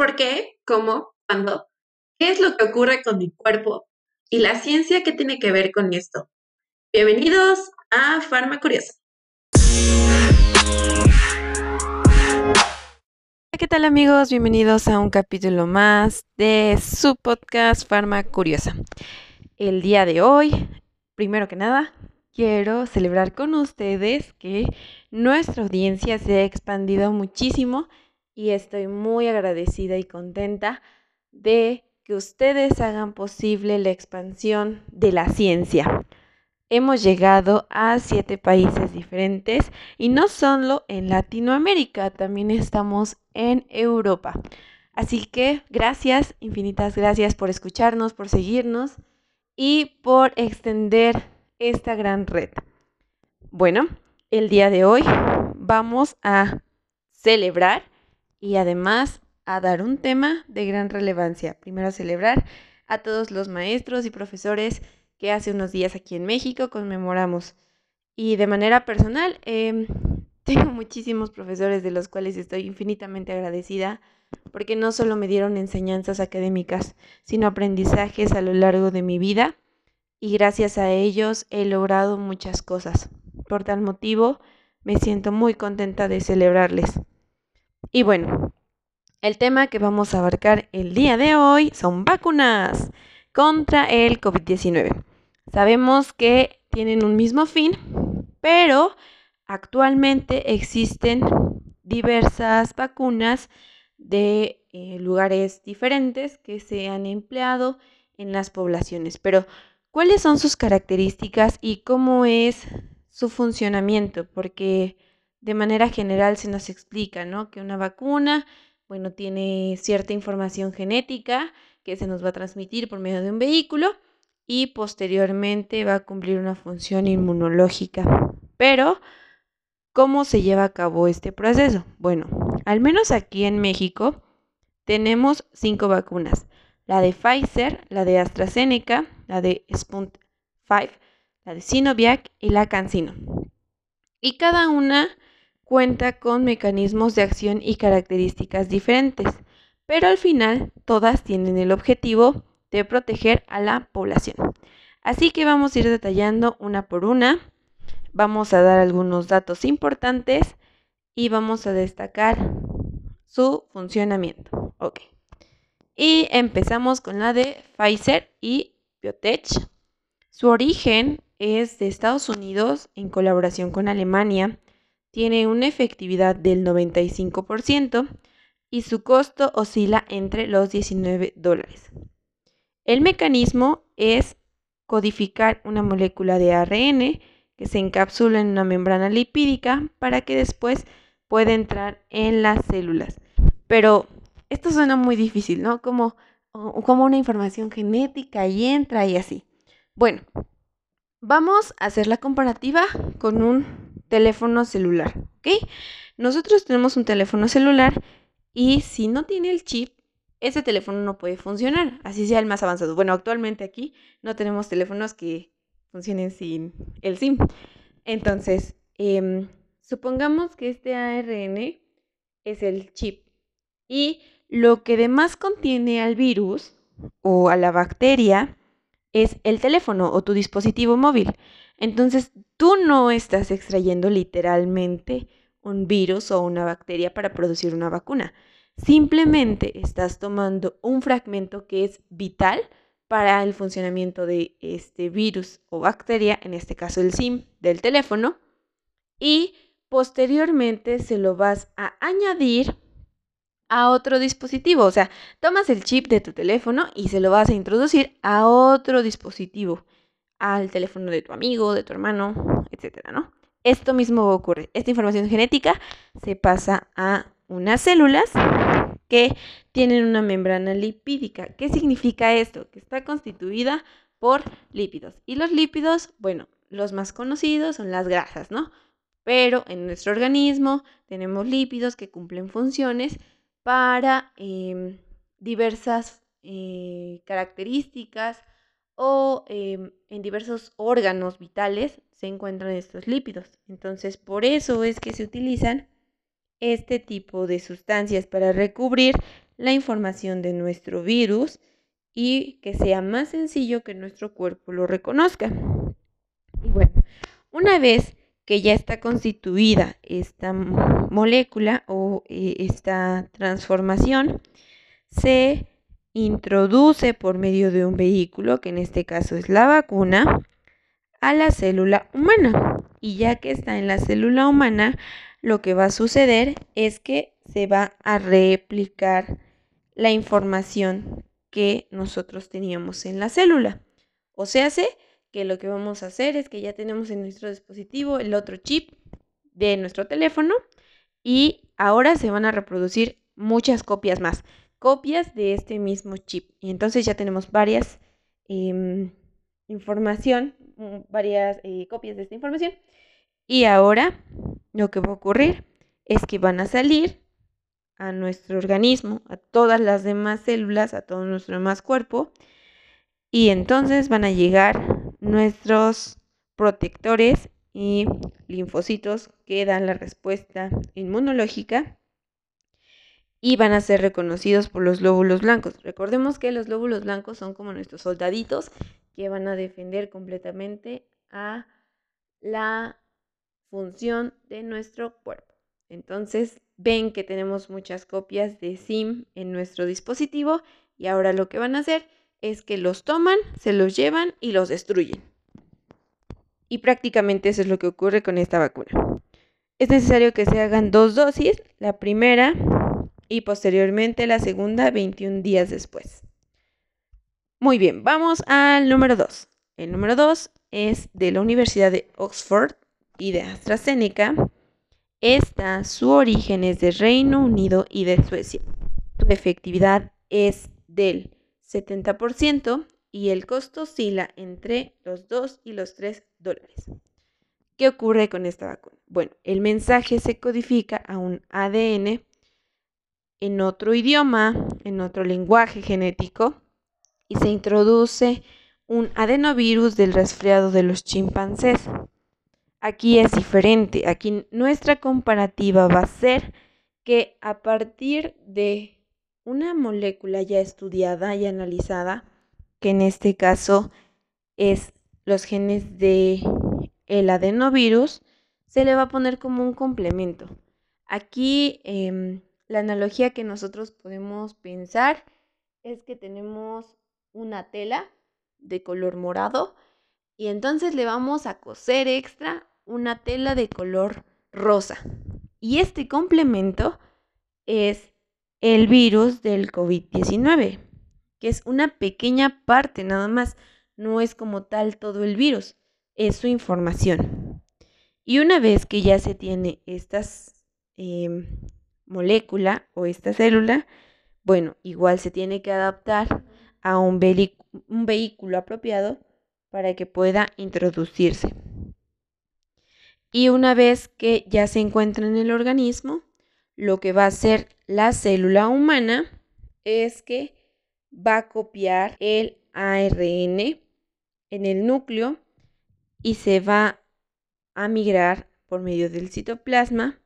¿Por qué? ¿Cómo? ¿Cuándo? ¿Qué es lo que ocurre con mi cuerpo? ¿Y la ciencia qué tiene que ver con esto? Bienvenidos a Farma Curiosa. ¿Qué tal amigos? Bienvenidos a un capítulo más de su podcast Farma Curiosa. El día de hoy, primero que nada, quiero celebrar con ustedes que nuestra audiencia se ha expandido muchísimo y estoy muy agradecida y contenta de que ustedes hagan posible la expansión de la ciencia. Hemos llegado a siete países diferentes y no solo en Latinoamérica, también estamos en Europa. Así que gracias, infinitas gracias por escucharnos, por seguirnos y por extender esta gran red. Bueno, el día de hoy vamos a celebrar y además a dar un tema de gran relevancia. Primero a celebrar a todos los maestros y profesores que hace unos días aquí en México conmemoramos. Y de manera personal, em, tengo muchísimos profesores de los cuales estoy infinitamente agradecida porque no solo me dieron enseñanzas académicas, sino aprendizajes a lo largo de mi vida y gracias a ellos he logrado muchas cosas. Por tal motivo, me siento muy contenta de celebrarles. Y bueno, el tema que vamos a abarcar el día de hoy son vacunas contra el COVID-19. Sabemos que tienen un mismo fin, pero actualmente existen diversas vacunas de eh, lugares diferentes que se han empleado en las poblaciones. Pero ¿Cuáles son sus características y cómo es su funcionamiento? Porque de manera general se nos explica, ¿no? Que una vacuna, bueno, tiene cierta información genética que se nos va a transmitir por medio de un vehículo y posteriormente va a cumplir una función inmunológica. Pero, ¿cómo se lleva a cabo este proceso? Bueno, al menos aquí en México tenemos cinco vacunas la de Pfizer, la de AstraZeneca, la de Spunt 5, la de Sinovac y la CanSino. Y cada una cuenta con mecanismos de acción y características diferentes, pero al final todas tienen el objetivo de proteger a la población. Así que vamos a ir detallando una por una, vamos a dar algunos datos importantes y vamos a destacar su funcionamiento. Okay. Y empezamos con la de Pfizer y Biotech. Su origen es de Estados Unidos en colaboración con Alemania. Tiene una efectividad del 95% y su costo oscila entre los 19 dólares. El mecanismo es codificar una molécula de ARN que se encapsula en una membrana lipídica para que después pueda entrar en las células. Pero esto suena muy difícil, ¿no? Como, como una información genética y entra y así. Bueno, vamos a hacer la comparativa con un teléfono celular, ¿ok? Nosotros tenemos un teléfono celular y si no tiene el chip, ese teléfono no puede funcionar, así sea el más avanzado. Bueno, actualmente aquí no tenemos teléfonos que funcionen sin el SIM. Entonces, em, supongamos que este ARN es el chip y lo que además contiene al virus o a la bacteria es el teléfono o tu dispositivo móvil. Entonces, tú no estás extrayendo literalmente un virus o una bacteria para producir una vacuna. Simplemente estás tomando un fragmento que es vital para el funcionamiento de este virus o bacteria, en este caso el SIM del teléfono, y posteriormente se lo vas a añadir a otro dispositivo. O sea, tomas el chip de tu teléfono y se lo vas a introducir a otro dispositivo, al teléfono de tu amigo, de tu hermano, etcétera, ¿no? Esto mismo ocurre. Esta información genética se pasa a unas células que tienen una membrana lipídica. ¿Qué significa esto? Que está constituida por lípidos. Y los lípidos, bueno, los más conocidos son las grasas, ¿no? Pero en nuestro organismo tenemos lípidos que cumplen funciones para em, diversas eh, características o em, en diversos órganos vitales se encuentran estos lípidos. Entonces, por eso es que se utilizan este tipo de sustancias para recubrir la información de nuestro virus y que sea más sencillo que nuestro cuerpo lo reconozca. Y bueno, una vez que ya está constituida esta molécula o eh, esta transformación, se introduce por medio de un vehículo, que en este caso es la vacuna, a la célula humana. Y ya que está en la célula humana, lo que va a suceder es que se va a replicar la información que nosotros teníamos en la célula. O sea, que lo que vamos a hacer es que ya tenemos en nuestro dispositivo el otro chip de nuestro teléfono y ahora se van a reproducir muchas copias más, copias de este mismo chip. Y entonces ya tenemos varias em, información, mm, varias eh, copias de esta información. Y ahora lo que va a ocurrir es que van a salir a nuestro organismo, a todas las demás células, a todo nuestro demás cuerpo, y entonces van a llegar nuestros protectores y linfocitos que dan la respuesta inmunológica y van a ser reconocidos por los lóbulos blancos. Recordemos que los lóbulos blancos son como nuestros soldaditos que van a defender completamente a la función de nuestro cuerpo. Entonces, ven que tenemos muchas copias de SIM en nuestro dispositivo y ahora lo que van a hacer es que los toman, se los llevan y los destruyen. Y prácticamente eso es lo que ocurre con esta vacuna. Es necesario que se hagan dos dosis, la primera y posteriormente la segunda 21 días después. Muy bien, vamos al número 2. El número 2 es de la Universidad de Oxford y de AstraZeneca esta, su origen es de Reino Unido y de Suecia. Su efectividad es del 70% y el costo oscila entre los 2 y los 3 dólares. ¿Qué ocurre con esta vacuna? Bueno, el mensaje se codifica a un ADN en otro idioma, en otro lenguaje genético, y se introduce un adenovirus del resfriado de los chimpancés. Aquí es diferente. Aquí nuestra comparativa va a ser que a partir de una molécula ya estudiada y analizada, que en este caso es los genes de el adenovirus, se le va a poner como un complemento. Aquí em, la analogía que nosotros podemos pensar es que tenemos una tela de color morado y entonces le vamos a coser extra una tela de color rosa. Y este complemento es el virus del COVID-19, que es una pequeña parte nada más, no es como tal todo el virus, es su información. Y una vez que ya se tiene esta em, molécula o esta célula, bueno, igual se tiene que adaptar a un vehículo apropiado para que pueda introducirse. Y una vez que ya se encuentra en el organismo, lo que va a hacer la célula humana es que va a copiar el ARN en el núcleo y se va a migrar por medio del citoplasma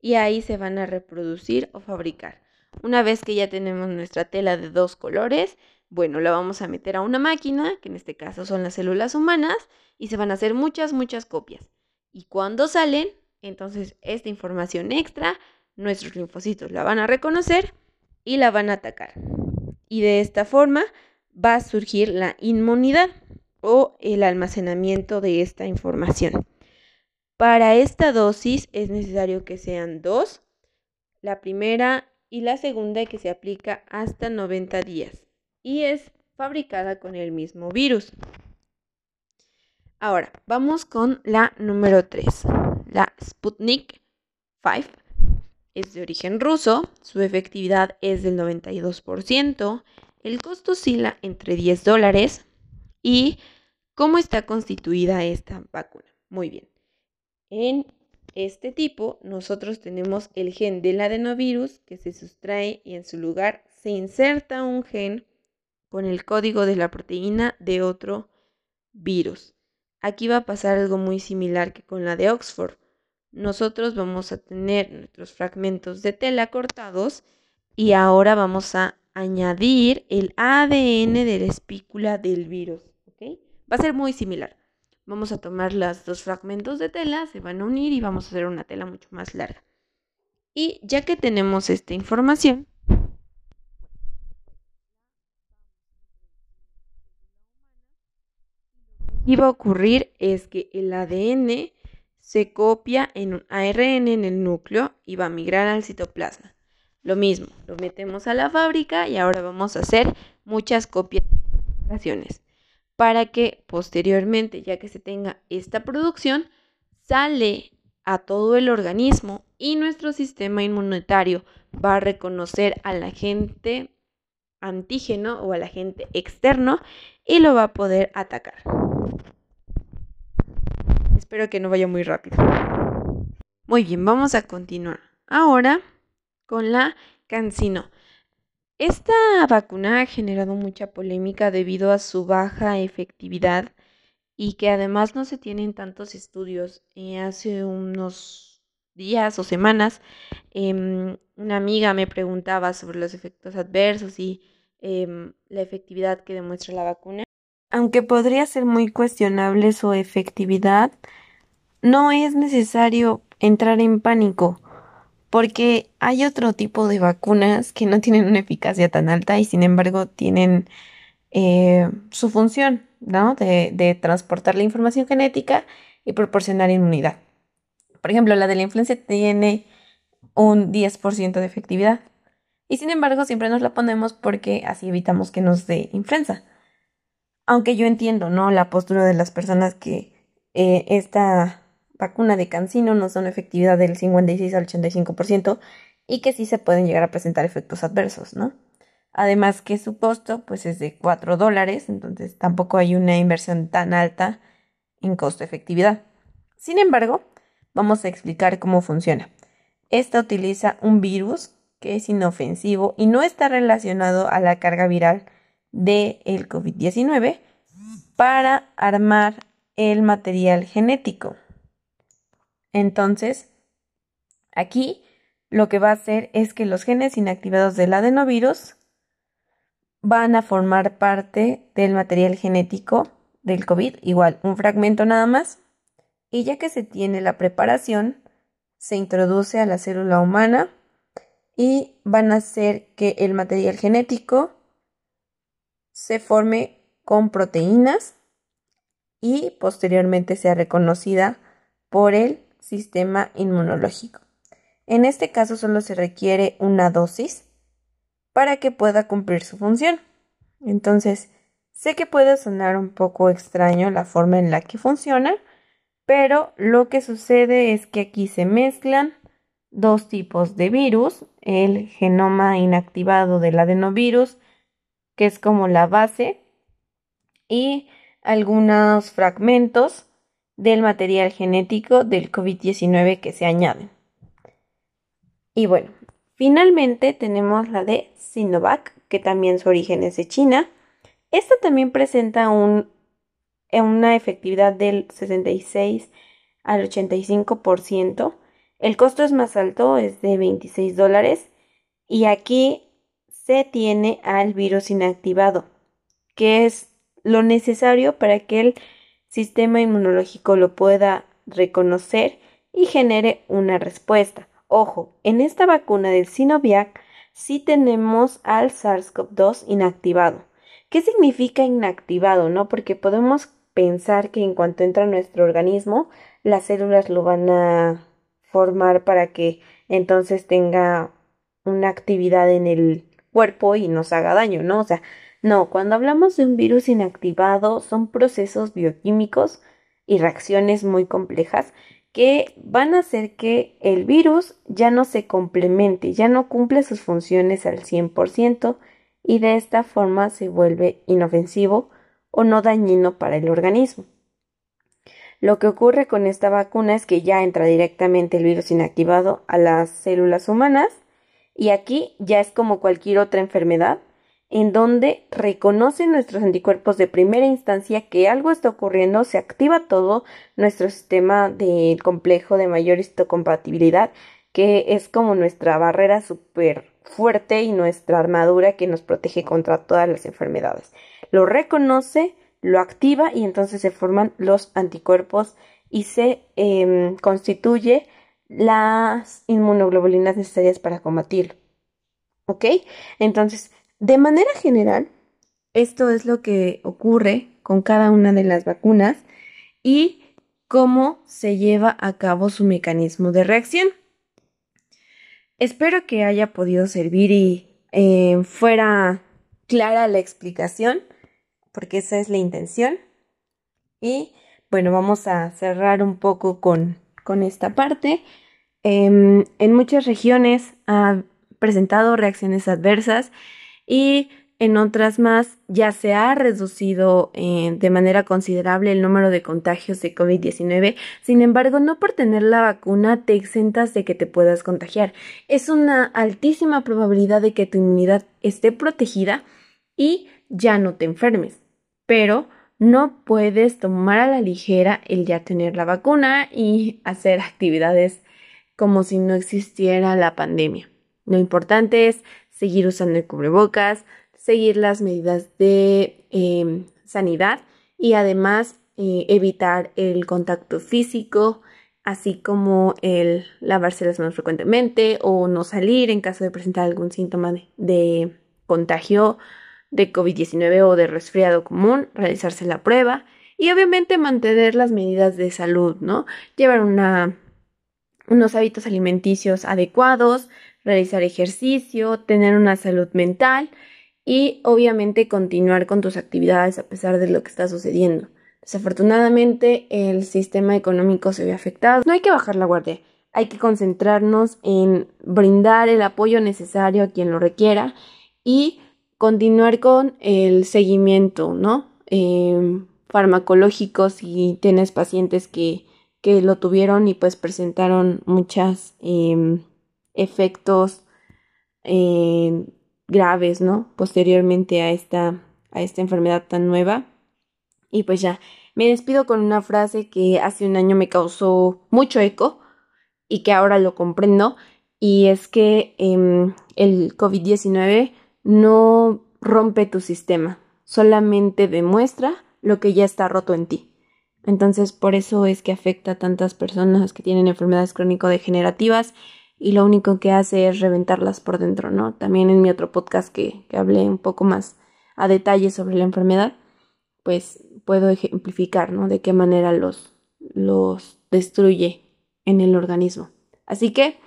y ahí se van a reproducir o fabricar. Una vez que ya tenemos nuestra tela de dos colores, bueno, la vamos a meter a una máquina, que en este caso son las células humanas, y se van a hacer muchas, muchas copias. Y cuando salen, entonces esta información extra, nuestros linfocitos la van a reconocer y la van a atacar. Y de esta forma va a surgir la inmunidad o el almacenamiento de esta información. Para esta dosis es necesario que sean dos, la primera y la segunda que se aplica hasta 90 días y es fabricada con el mismo virus. Ahora, vamos con la número 3. La Sputnik 5 es de origen ruso, su efectividad es del 92%, el costo oscila entre 10 dólares y ¿cómo está constituida esta vacuna? Muy bien. En este tipo nosotros tenemos el gen del adenovirus que se sustrae y en su lugar se inserta un gen con el código de la proteína de otro virus. Aquí va a pasar algo muy similar que con la de Oxford. Nosotros vamos a tener nuestros fragmentos de tela cortados Y ahora vamos a añadir el ADN de la espícula del virus. ¿ok? Va a ser muy similar. Vamos a tomar los dos fragmentos de tela, se van a unir y vamos a hacer una tela mucho más larga. Y ya que tenemos esta información, va a ocurrir es que el ADN se copia en un ARN en el núcleo y va a migrar al citoplasma. Lo mismo, lo metemos a la fábrica y ahora vamos a hacer muchas copias para que posteriormente, ya que se tenga esta producción, sale a todo el organismo y nuestro sistema inmunitario va a reconocer al agente antígeno o al agente externo y lo va a poder atacar. Espero que no vaya muy rápido. Muy bien, vamos a continuar. Ahora con la Cancino. Esta vacuna ha generado mucha polémica debido a su baja efectividad y que además no se tienen tantos estudios. Eh, hace unos días o semanas em, una amiga me preguntaba sobre los efectos adversos y em, la efectividad que demuestra la vacuna. Aunque podría ser muy cuestionable su efectividad, no es necesario entrar en pánico, porque hay otro tipo de vacunas que no tienen una eficacia tan alta y sin embargo tienen eh, su función, ¿no? De, transportar la información genética y proporcionar inmunidad. Por ejemplo, la de la influencia tiene un 10% de efectividad. Y sin embargo, siempre nos la ponemos porque así evitamos que nos dé influenza. Aunque yo entiendo, ¿no? La postura de las personas que eh, esta vacuna de cancino no son efectividad del 56 al 85% y que sí se pueden llegar a presentar efectos adversos, ¿no? Además que su costo pues es de 4 dólares, entonces tampoco hay una inversión tan alta en costo-efectividad. Sin embargo, vamos a explicar cómo funciona. Esta utiliza un virus que es inofensivo y no está relacionado a la carga viral del el COVID-19 para armar el material genético. Entonces, aquí lo que va a hacer es que los genes inactivados del adenovirus van a formar parte del material genético del COVID, igual un fragmento nada más, y ya que se tiene la preparación, se introduce a la célula humana y van a hacer que el material genético se forme con proteínas y posteriormente sea reconocida por el sistema inmunológico. En este caso solo se requiere una dosis para que pueda cumplir su función. Entonces, sé que puede sonar un poco extraño la forma en la que funciona, pero lo que sucede es que aquí se mezclan dos tipos de virus, el genoma inactivado del adenovirus que es como la base, y algunos fragmentos del material genético del COVID-19 que se añaden. Y bueno, finalmente tenemos la de Sinovac, que también su origen es de China. Esta también presenta un, una efectividad del 66 al 85%. El costo es más alto, es de 26 dólares. Y aquí se tiene al virus inactivado, que es lo necesario para que el sistema inmunológico lo pueda reconocer y genere una respuesta. Ojo, en esta vacuna del Sinovac sí tenemos al SARS-CoV-2 inactivado. ¿Qué significa inactivado? No, porque podemos pensar que en cuanto entra a nuestro organismo, las células lo van a formar para que entonces tenga una actividad en el cuerpo y nos haga daño, ¿no? O sea, no, cuando hablamos de un virus inactivado son procesos bioquímicos y reacciones muy complejas que van a hacer que el virus ya no se complemente, ya no cumple sus funciones al 100% y de esta forma se vuelve inofensivo o no dañino para el organismo. Lo que ocurre con esta vacuna es que ya entra directamente el virus inactivado a las células humanas y aquí ya es como cualquier otra enfermedad, en donde reconocen nuestros anticuerpos de primera instancia que algo está ocurriendo, se activa todo nuestro sistema del complejo de mayor histocompatibilidad, que es como nuestra barrera súper fuerte y nuestra armadura que nos protege contra todas las enfermedades. Lo reconoce, lo activa y entonces se forman los anticuerpos y se em, constituye las inmunoglobulinas necesarias para combatirlo. ¿Ok? Entonces, de manera general, esto es lo que ocurre con cada una de las vacunas y cómo se lleva a cabo su mecanismo de reacción. Espero que haya podido servir y eh, fuera clara la explicación, porque esa es la intención. Y bueno, vamos a cerrar un poco con, con esta parte. Em, en muchas regiones ha presentado reacciones adversas y en otras más ya se ha reducido eh, de manera considerable el número de contagios de COVID-19. Sin embargo, no por tener la vacuna te exentas de que te puedas contagiar. Es una altísima probabilidad de que tu inmunidad esté protegida y ya no te enfermes. Pero no puedes tomar a la ligera el ya tener la vacuna y hacer actividades como si no existiera la pandemia. Lo importante es seguir usando el cubrebocas, seguir las medidas de em, sanidad y además eh, evitar el contacto físico, así como el lavarse las manos frecuentemente o no salir en caso de presentar algún síntoma de, contagio de COVID-19 o de resfriado común, realizarse la prueba y obviamente mantener las medidas de salud, ¿no? Llevar una, unos hábitos alimenticios adecuados, realizar ejercicio, tener una salud mental y obviamente continuar con tus actividades a pesar de lo que está sucediendo. Desafortunadamente el sistema económico se ve afectado. No hay que bajar la guardia, hay que concentrarnos en brindar el apoyo necesario a quien lo requiera y continuar con el seguimiento, ¿no? Em, farmacológico si tienes pacientes que, que, lo tuvieron y pues presentaron muchos em, efectos eh, graves, ¿no? Posteriormente a esta, a esta enfermedad tan nueva. Y pues ya, me despido con una frase que hace un año me causó mucho eco y que ahora lo comprendo. Y es que em, el COVID-19 no rompe tu sistema, solamente demuestra lo que ya está roto en ti. Entonces, por eso es que afecta a tantas personas que tienen enfermedades crónico-degenerativas y lo único que hace es reventarlas por dentro, ¿no? También en mi otro podcast que, hablé un poco más a detalle sobre la enfermedad, pues puedo ejemplificar, ¿no? De qué manera los, los destruye en el organismo. Así que,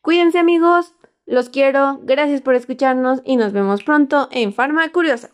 cuídense amigos, los quiero, gracias por escucharnos y nos vemos pronto en Farma Curiosa.